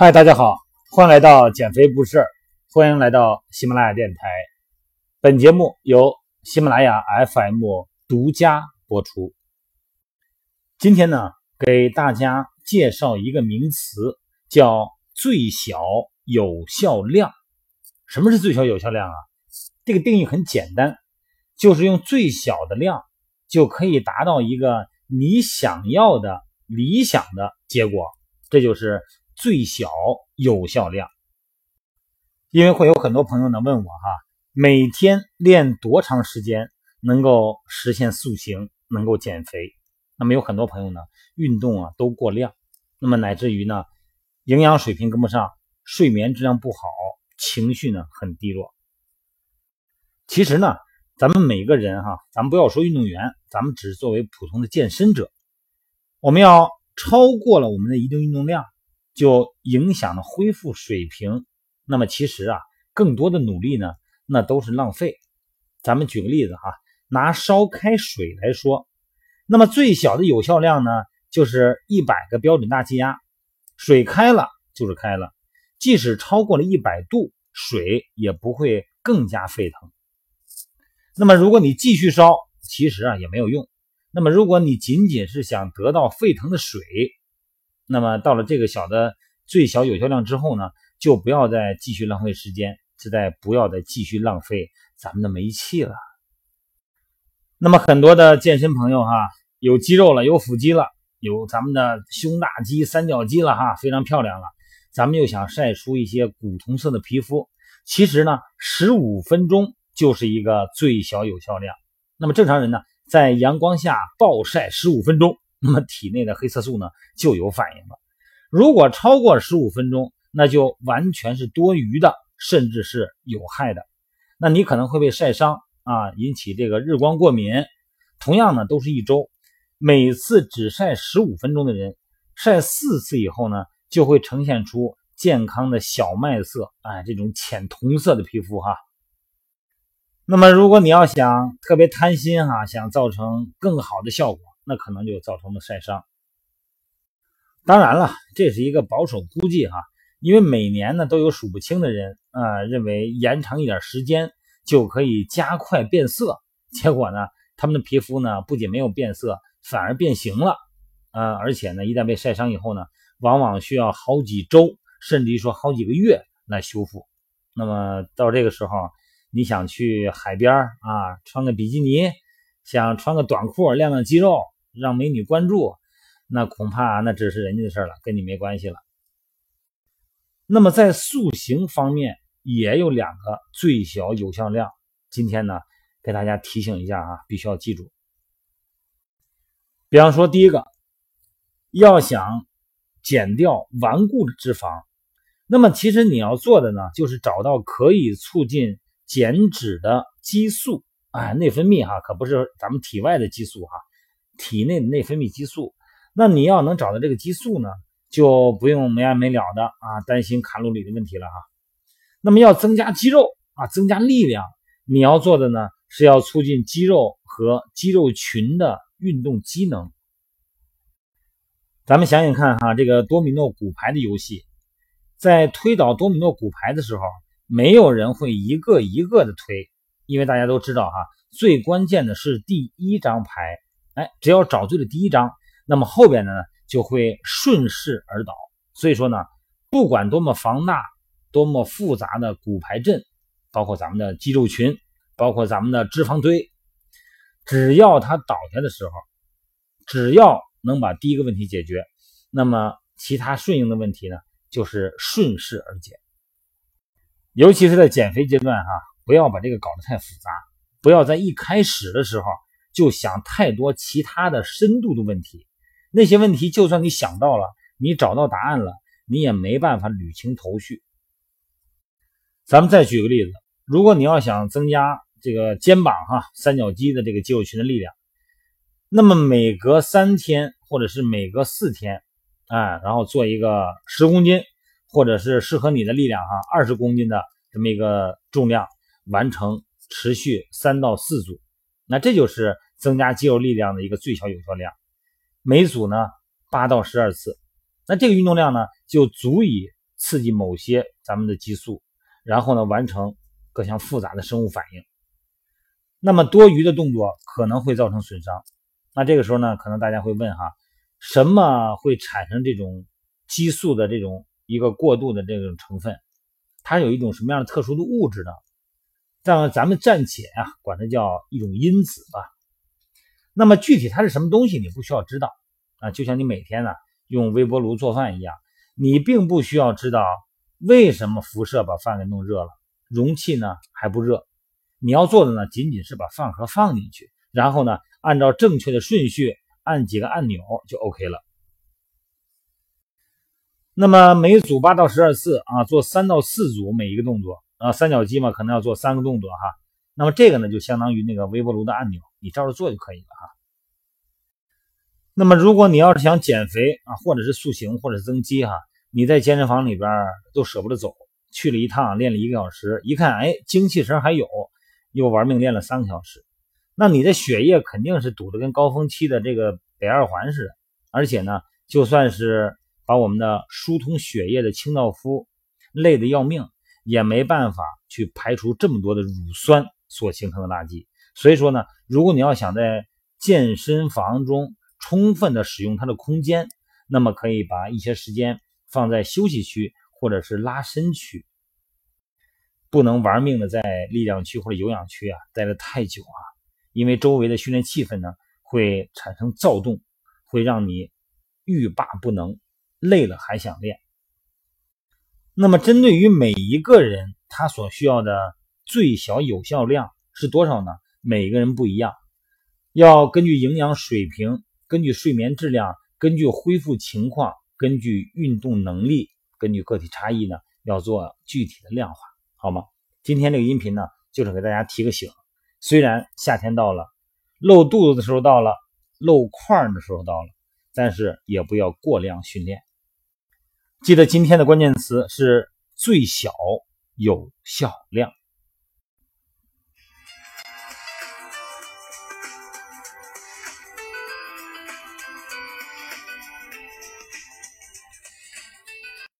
嗨，大家好，欢迎来到减肥不事欢迎来到喜马拉雅电台。本节目由喜马拉雅 FM 独家播出。今天呢，给大家介绍一个名词，叫最小有效量。什么是最小有效量啊？这个定义很简单，就是用最小的量就可以达到一个你想要的理想的结果，这就是。最小有效量，因为会有很多朋友呢问我哈，每天练多长时间能够实现塑形，能够减肥？那么有很多朋友呢运动啊都过量，那么乃至于呢营养水平跟不上，睡眠质量不好，情绪呢很低落。其实呢，咱们每个人哈，咱们不要说运动员，咱们只是作为普通的健身者，我们要超过了我们的一定运动量。就影响了恢复水平，那么其实啊，更多的努力呢，那都是浪费。咱们举个例子哈，拿烧开水来说，那么最小的有效量呢，就是一百个标准大气压，水开了就是开了，即使超过了一百度，水也不会更加沸腾。那么如果你继续烧，其实啊也没有用。那么如果你仅仅是想得到沸腾的水，那么到了这个小的最小有效量之后呢，就不要再继续浪费时间，是在不要再继续浪费咱们的煤气了。那么很多的健身朋友哈，有肌肉了，有腹肌了，有咱们的胸大肌、三角肌了哈，非常漂亮了。咱们又想晒出一些古铜色的皮肤，其实呢，十五分钟就是一个最小有效量。那么正常人呢，在阳光下暴晒十五分钟。那么体内的黑色素呢就有反应了。如果超过十五分钟，那就完全是多余的，甚至是有害的。那你可能会被晒伤啊，引起这个日光过敏。同样呢，都是一周，每次只晒十五分钟的人，晒四次以后呢，就会呈现出健康的小麦色，哎，这种浅铜色的皮肤哈。那么如果你要想特别贪心哈，想造成更好的效果。那可能就造成了晒伤。当然了，这是一个保守估计哈，因为每年呢都有数不清的人啊认为延长一点时间就可以加快变色，结果呢他们的皮肤呢不仅没有变色，反而变形了啊！而且呢一旦被晒伤以后呢，往往需要好几周，甚至于说好几个月来修复。那么到这个时候，你想去海边啊穿个比基尼，想穿个短裤亮亮肌肉。让美女关注，那恐怕那只是人家的事了，跟你没关系了。那么在塑形方面也有两个最小有效量，今天呢给大家提醒一下啊，必须要记住。比方说，第一个，要想减掉顽固的脂肪，那么其实你要做的呢，就是找到可以促进减脂的激素，哎，内分泌哈，可不是咱们体外的激素哈。体内的内分泌激素，那你要能找到这个激素呢，就不用没完没了的啊担心卡路里的问题了哈。那么要增加肌肉啊，增加力量，你要做的呢是要促进肌肉和肌肉群的运动机能。咱们想想看哈，这个多米诺骨牌的游戏，在推倒多米诺骨牌的时候，没有人会一个一个的推，因为大家都知道哈，最关键的是第一张牌。哎，只要找对了第一张，那么后边的呢就会顺势而倒。所以说呢，不管多么防大、多么复杂的骨牌阵，包括咱们的肌肉群，包括咱们的脂肪堆，只要它倒下的时候，只要能把第一个问题解决，那么其他顺应的问题呢就是顺势而解。尤其是在减肥阶段哈，不要把这个搞得太复杂，不要在一开始的时候。就想太多其他的深度的问题，那些问题就算你想到了，你找到答案了，你也没办法捋清头绪。咱们再举个例子，如果你要想增加这个肩膀哈三角肌的这个肌肉群的力量，那么每隔三天或者是每隔四天，哎，然后做一个十公斤或者是适合你的力量哈二十公斤的这么一个重量，完成持续三到四组。那这就是增加肌肉力量的一个最小有效量，每组呢八到十二次，那这个运动量呢就足以刺激某些咱们的激素，然后呢完成各项复杂的生物反应。那么多余的动作可能会造成损伤。那这个时候呢，可能大家会问哈，什么会产生这种激素的这种一个过度的这种成分？它有一种什么样的特殊的物质呢？在咱们暂且啊，管它叫一种因子吧。那么具体它是什么东西，你不需要知道啊。就像你每天呢用微波炉做饭一样，你并不需要知道为什么辐射把饭给弄热了，容器呢还不热。你要做的呢，仅仅是把饭盒放进去，然后呢，按照正确的顺序按几个按钮就 OK 了。那么每组八到十二次啊，做三到四组每一个动作啊，三角肌嘛，可能要做三个动作哈。那么这个呢，就相当于那个微波炉的按钮，你照着做就可以了哈。那么如果你要是想减肥啊，或者是塑形，或者是增肌哈，你在健身房里边都舍不得走，去了一趟练了一个小时，一看哎，精气神还有。又玩命练了三个小时，那你的血液肯定是堵得跟高峰期的这个北二环似的，而且呢，就算是把我们的疏通血液的清道夫累得要命，也没办法去排除这么多的乳酸所形成的垃圾。所以说呢，如果你要想在健身房中充分的使用它的空间，那么可以把一些时间放在休息区或者是拉伸区。不能玩命的在力量区或者有氧区啊待的太久啊，因为周围的训练气氛呢会产生躁动，会让你欲罢不能，累了还想练。那么针对于每一个人，他所需要的最小有效量是多少呢？每个人不一样，要根据营养水平、根据睡眠质量、根据恢复情况、根据运动能力、根据个体差异呢，要做具体的量化。好吗？今天这个音频呢，就是给大家提个醒。虽然夏天到了，露肚子的时候到了，露块的时候到了，但是也不要过量训练。记得今天的关键词是最小有效量。